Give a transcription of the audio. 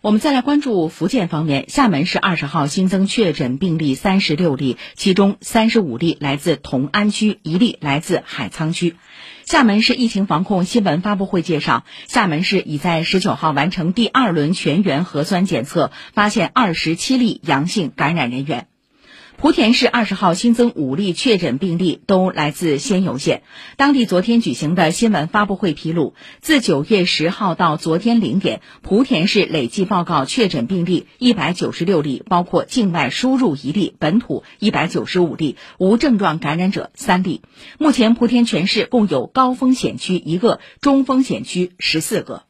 我们再来关注福建方面，厦门市二十号新增确诊病例三十六例，其中三十五例来自同安区，一例来自海沧区。厦门市疫情防控新闻发布会介绍，厦门市已在十九号完成第二轮全员核酸检测，发现二十七例阳性感染人员。莆田市二十号新增五例确诊病例，都来自仙游县。当地昨天举行的新闻发布会披露，自九月十号到昨天零点，莆田市累计报告确诊病例一百九十六例，包括境外输入一例，本土一百九十五例，无症状感染者三例。目前，莆田全市共有高风险区一个，中风险区十四个。